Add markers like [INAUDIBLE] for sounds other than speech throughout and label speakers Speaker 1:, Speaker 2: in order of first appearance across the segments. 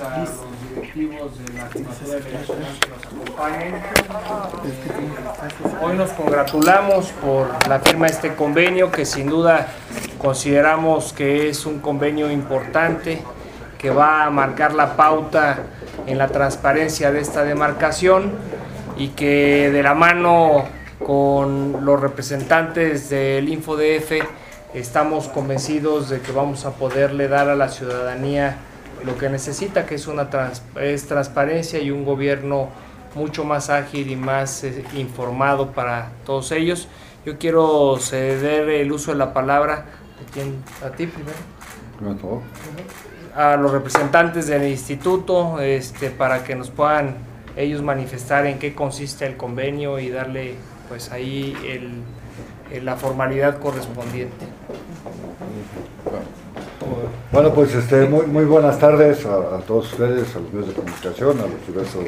Speaker 1: a los directivos de la de Delegaciones que nos acompañen. Hoy nos congratulamos por la firma de este convenio que sin duda consideramos que es un convenio importante que va a marcar la pauta en la transparencia de esta demarcación y que de la mano con los representantes del InfoDF estamos convencidos de que vamos a poderle dar a la ciudadanía lo que necesita, que es una es transparencia y un gobierno mucho más ágil y más eh, informado para todos ellos. Yo quiero ceder el uso de la palabra a ti primero. A los representantes del instituto este, para que nos puedan ellos manifestar en qué consiste el convenio y darle pues ahí el, la formalidad correspondiente.
Speaker 2: Bueno, pues este, muy, muy buenas tardes a, todos ustedes, a los medios de comunicación, a los diversos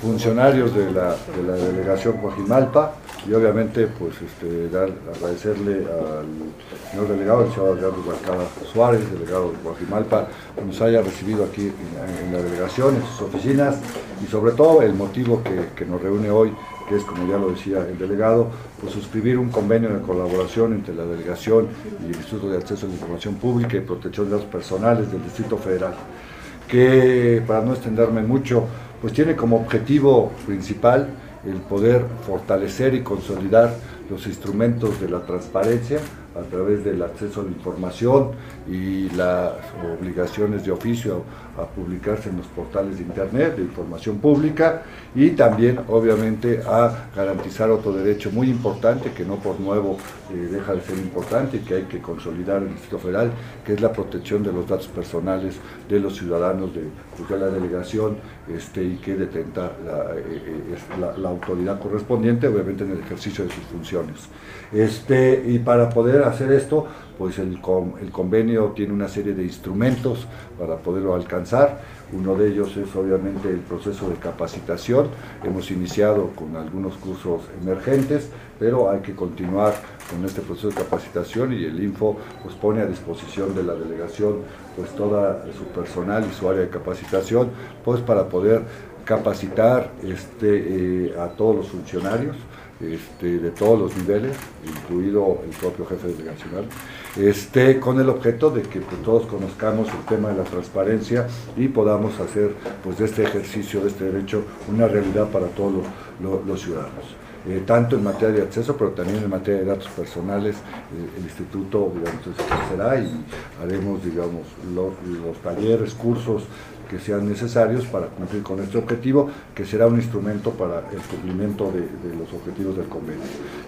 Speaker 2: funcionarios de la, de la delegación Coajimalpa y obviamente pues este, dar, agradecerle al señor delegado, el señor Eduardo Barcada Suárez, delegado de Coajimalpa, que nos haya recibido aquí en, la delegación, en sus oficinas y sobre todo el motivo que, que nos reúne hoy que es, como ya lo decía el delegado, pues suscribir un convenio de colaboración entre la delegación y el Instituto de Acceso a la Información Pública y Protección de Datos Personales del Distrito Federal, que, para no extenderme mucho, pues tiene como objetivo principal el poder fortalecer y consolidar los instrumentos de la transparencia a través del acceso a la información y las obligaciones de oficio a publicarse en los portales de Internet de información pública y también obviamente a garantizar otro derecho muy importante que no por nuevo eh, deja de ser importante y que hay que consolidar en el Distrito Federal, que es la protección de los datos personales de los ciudadanos de, pues, la delegación este, y que detenta la, eh, eh, la, autoridad correspondiente, obviamente en el ejercicio de sus funciones. Este, y para poder hacer esto, pues el, el convenio tiene una serie de instrumentos para poderlo alcanzar. Uno de ellos es obviamente el proceso de capacitación. Hemos iniciado con algunos cursos emergentes, pero hay que continuar con este proceso de capacitación y el Info pues, pone a disposición de la delegación pues toda su personal y su área de capacitación pues para poder capacitar este, eh, a todos los funcionarios este, de todos los niveles, incluido el propio jefe delegacional, este, con el objeto de que pues, todos conozcamos el tema de la transparencia y podamos hacer pues, de este ejercicio, de este derecho, una realidad para todos los, ciudadanos. Eh, tanto en materia de acceso, pero también en materia de datos personales, eh, el instituto digamos, será y haremos digamos, los talleres, cursos que sean necesarios para cumplir con este objetivo, que será un instrumento para el cumplimiento de, los objetivos del convenio.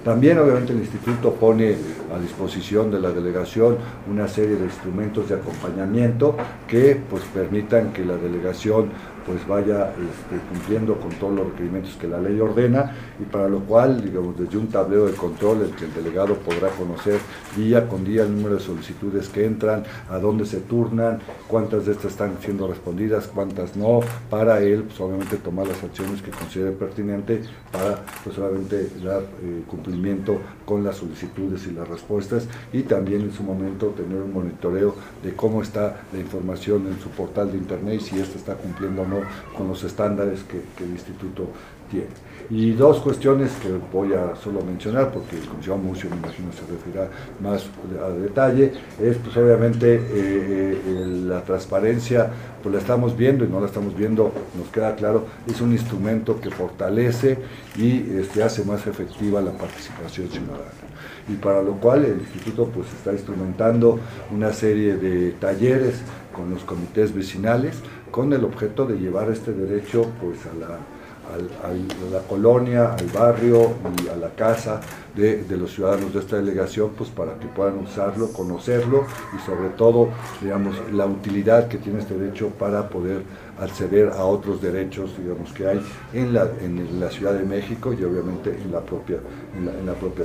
Speaker 2: También, obviamente, el Instituto pone a disposición de la delegación una serie de instrumentos de acompañamiento que pues, permitan que la delegación pues vaya este, cumpliendo con todos los requerimientos que la ley ordena y para lo cual, digamos, desde un tablero de control el que el delegado podrá conocer día con día el número de solicitudes que entran, a dónde se turnan, cuántas de estas están siendo respondidas, cuántas no, para él, pues obviamente tomar las acciones que considere pertinente para, pues obviamente, dar eh, cumplimiento con las solicitudes y las respuestas y también en su momento tener un monitoreo de cómo está la información en su portal de internet y si ésta está cumpliendo no con los estándares que, el instituto tiene. Y dos cuestiones que voy a solo mencionar, porque el comisionado Mucio me imagino se referirá más a detalle, es pues obviamente eh, eh, la transparencia, pues la estamos viendo y no la estamos viendo, nos queda claro, es un instrumento que fortalece y este, hace más efectiva la participación ciudadana y para lo cual el instituto pues está instrumentando una serie de talleres con los comités vecinales con el objeto de llevar este derecho pues a la, la colonia, al barrio y a la casa de, de, los ciudadanos de esta delegación, pues para que puedan usarlo, conocerlo y sobre todo, digamos, la utilidad que tiene este derecho para poder acceder a otros derechos, digamos, que hay en la, en la Ciudad de México y obviamente en la propia, en la, la propia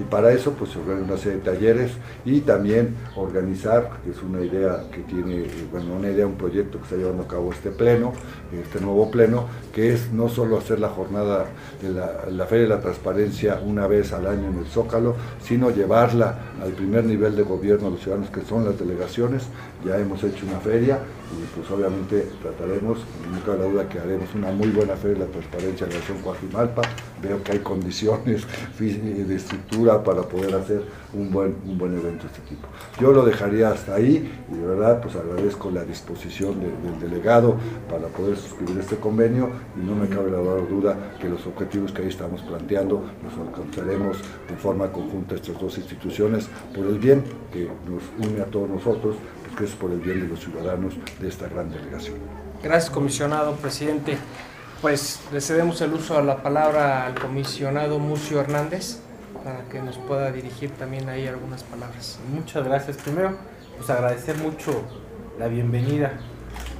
Speaker 2: y para eso pues se organizan una serie de talleres y también organizar, que es una idea que tiene, bueno, una idea, un proyecto que está llevando a cabo este pleno, este nuevo pleno, que es no solo hacer la jornada de la, Feria de la Transparencia una vez al año en el Zócalo, sino llevarla al primer nivel de gobierno a los ciudadanos que son las delegaciones. Ya hemos hecho una feria y pues obviamente trataremos, nunca la duda que haremos una muy buena fe de la transparencia de la región Coajimalpa, veo que hay condiciones [LAUGHS] de estructura para poder hacer un buen, un buen evento de este tipo. Yo lo dejaría hasta ahí y de verdad pues agradezco la disposición del delegado para poder suscribir este convenio y no me cabe la duda que los objetivos que ahí estamos planteando los alcanzaremos de forma conjunta estas dos instituciones por el bien que nos une a todos nosotros, pues, que es por el bien de los ciudadanos de esta gran delegación.
Speaker 1: Gracias, comisionado presidente. Pues le cedemos el uso a la palabra al comisionado Mucio Hernández para que nos pueda dirigir también ahí algunas palabras.
Speaker 3: Muchas gracias. Primero, pues agradecer mucho la bienvenida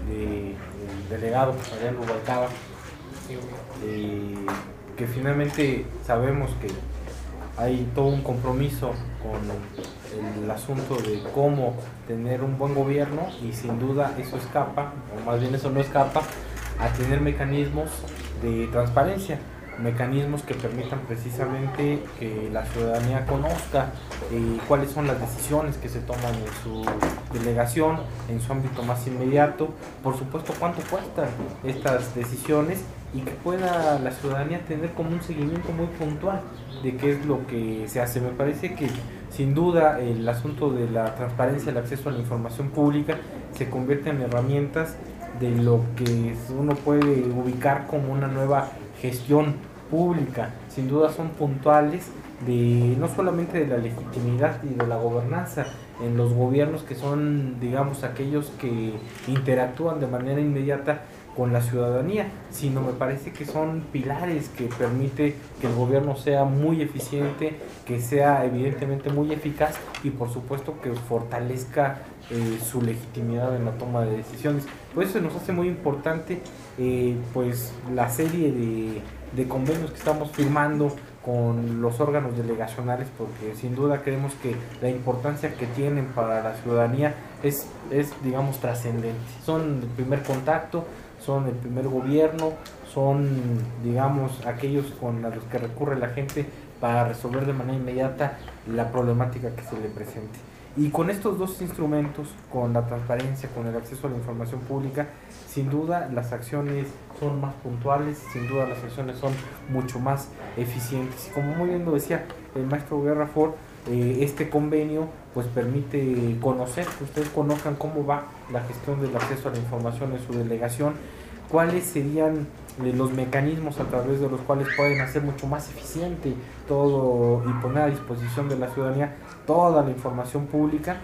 Speaker 3: del delegado Mariano Rubalcaba, eh, que finalmente sabemos que hay todo un compromiso con el asunto de cómo tener un buen gobierno y sin duda eso escapa, o más bien eso no escapa, a tener mecanismos de transparencia mecanismos que permitan precisamente que la ciudadanía conozca eh, cuáles son las decisiones que se toman en su delegación, en su ámbito más inmediato, por supuesto cuánto cuestan estas decisiones y que pueda la ciudadanía tener como un seguimiento muy puntual de qué es lo que se hace. Me parece que sin duda el asunto de la transparencia, el acceso a la información pública se convierte en herramientas de lo que uno puede ubicar como una nueva gestión pública, sin duda son puntuales de no solamente de la legitimidad y de la gobernanza en los gobiernos que son digamos aquellos que interactúan de manera inmediata con la ciudadanía, sino me parece que son pilares que permite que el gobierno sea muy eficiente, que sea evidentemente muy eficaz y por supuesto que fortalezca eh, su legitimidad en la toma de decisiones. Por eso nos hace muy importante eh, pues la serie de de convenios que estamos firmando con los órganos delegacionales porque sin duda creemos que la importancia que tienen para la ciudadanía es, es digamos trascendente. Son el primer contacto, son el primer gobierno, son digamos aquellos con los que recurre la gente para resolver de manera inmediata la problemática que se le presente. Y con estos dos instrumentos, con la transparencia, con el acceso a la información pública, sin duda las acciones son más puntuales, sin duda las acciones son mucho más eficientes. Como muy bien lo decía el maestro Guerra Ford, eh, este convenio pues permite conocer, que ustedes conozcan cómo va la gestión del acceso a la información en su delegación, cuáles serían eh, los mecanismos a través de los cuales pueden hacer mucho más eficiente todo y poner a disposición de la ciudadanía toda la información pública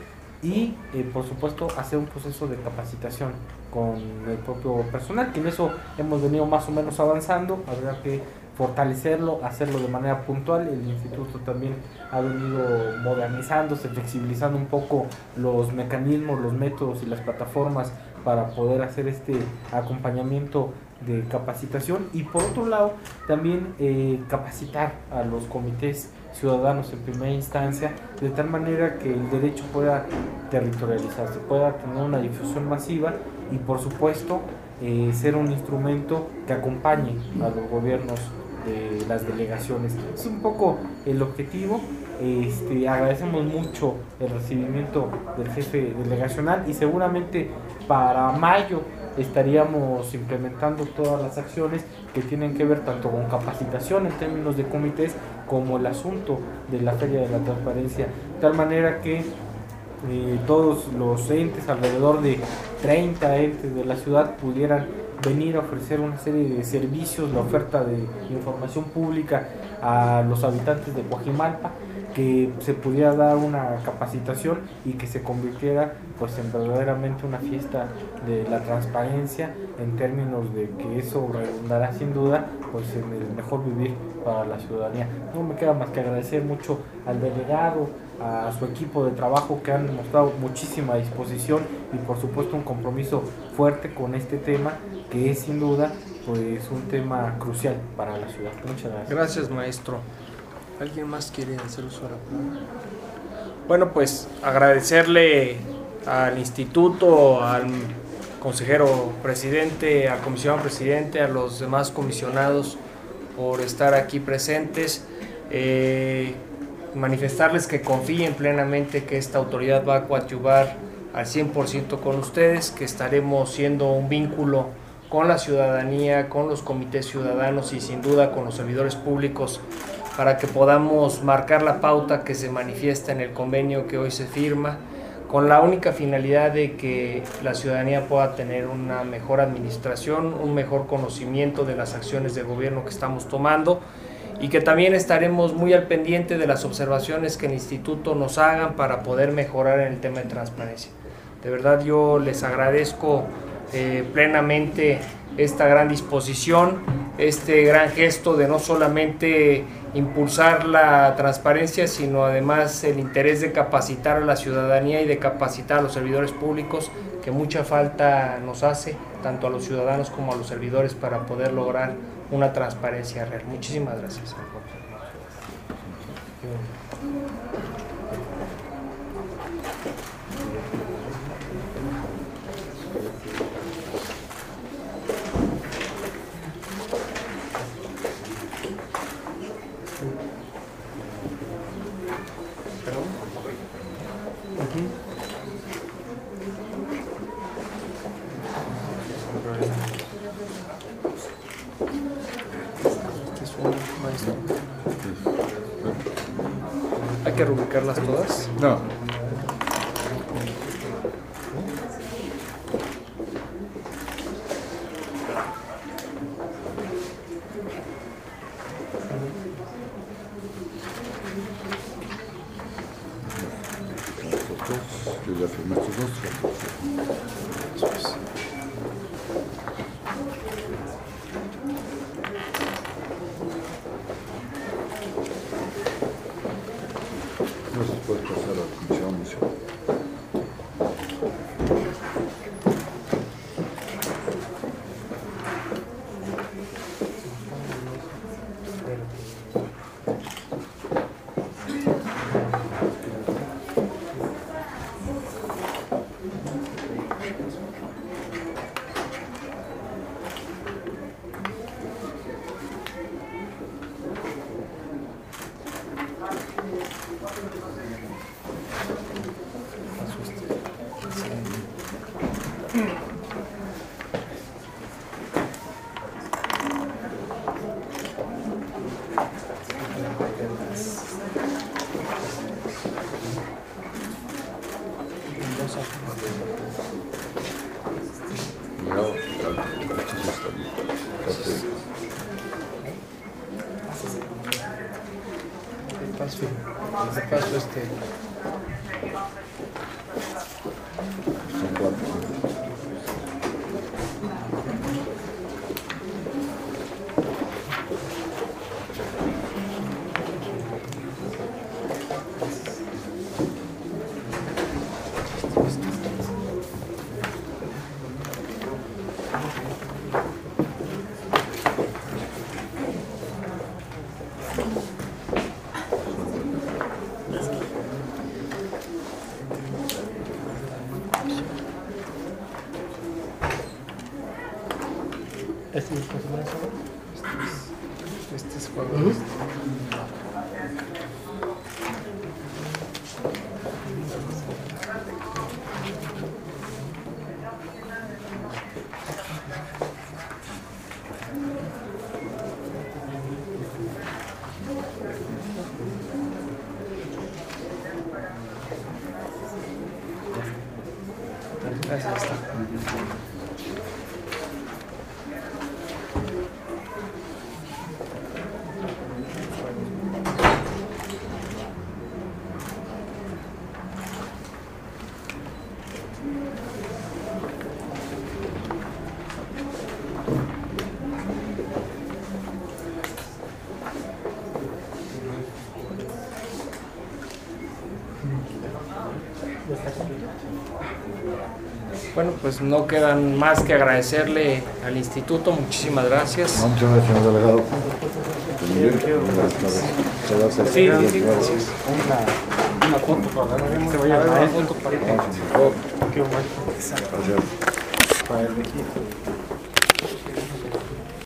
Speaker 3: y eh, por supuesto hacer un proceso de capacitación con el propio personal, que en eso hemos venido más o menos avanzando, habrá que fortalecerlo, hacerlo de manera puntual, el instituto también ha venido modernizándose, flexibilizando un poco los mecanismos, los métodos y las plataformas para poder hacer este acompañamiento de capacitación. Y por otro lado también eh, capacitar a los comités ciudadanos en primera instancia, de tal manera que el derecho pueda territorializarse, pueda tener una difusión masiva y por supuesto eh, ser un instrumento que acompañe a los gobiernos de las delegaciones. Es un poco el objetivo. Este, agradecemos mucho el recibimiento del jefe delegacional y seguramente para mayo estaríamos implementando todas las acciones que tienen que ver tanto con capacitación en términos de comités como el asunto de la Feria de la Transparencia, de tal manera que eh, todos los entes, alrededor de 30 entes de la ciudad, pudieran venir a ofrecer una serie de servicios, la oferta de información pública a los habitantes de Guajimalpa que se pudiera dar una capacitación y que se convirtiera pues en verdaderamente una fiesta de la transparencia en términos de que eso redundará sin duda pues en el mejor vivir para la ciudadanía. No me queda más que agradecer mucho al delegado, a su equipo de trabajo que han mostrado muchísima disposición y por supuesto un compromiso fuerte con este tema que es sin duda pues un tema crucial para la ciudad. Muchas gracias.
Speaker 1: Gracias maestro. ¿Alguien más quiere hacer uso de la palabra? Bueno, pues agradecerle al instituto, al consejero presidente, al comisionado presidente, a los demás comisionados por estar aquí presentes. Eh, manifestarles que confíen plenamente que esta autoridad va a coadyuvar al 100% con ustedes, que estaremos siendo un vínculo con la ciudadanía, con los comités ciudadanos y sin duda con los servidores públicos para que podamos marcar la pauta que se manifiesta en el convenio que hoy se firma, con la única finalidad de que la ciudadanía pueda tener una mejor administración, un mejor conocimiento de las acciones de gobierno que estamos tomando y que también estaremos muy al pendiente de las observaciones que el instituto nos hagan para poder mejorar en el tema de transparencia. De verdad yo les agradezco eh, plenamente esta gran disposición, este gran gesto de no solamente impulsar la transparencia, sino además el interés de capacitar a la ciudadanía y de capacitar a los servidores públicos, que mucha falta nos hace, tanto a los ciudadanos como a los servidores, para poder lograr una transparencia real. Muchísimas gracias. ¿Hay que rubricarlas todas?
Speaker 2: No. Yo ya firmé estos dos.
Speaker 1: Hmm. Este es Este es juego. Gracias. está. Bueno, pues no quedan más que agradecerle al instituto. Muchísimas gracias.
Speaker 2: No, muchas gracias, señor delegado.
Speaker 1: Sí, sí, gracias.
Speaker 3: Una, foto para.
Speaker 2: Gracias.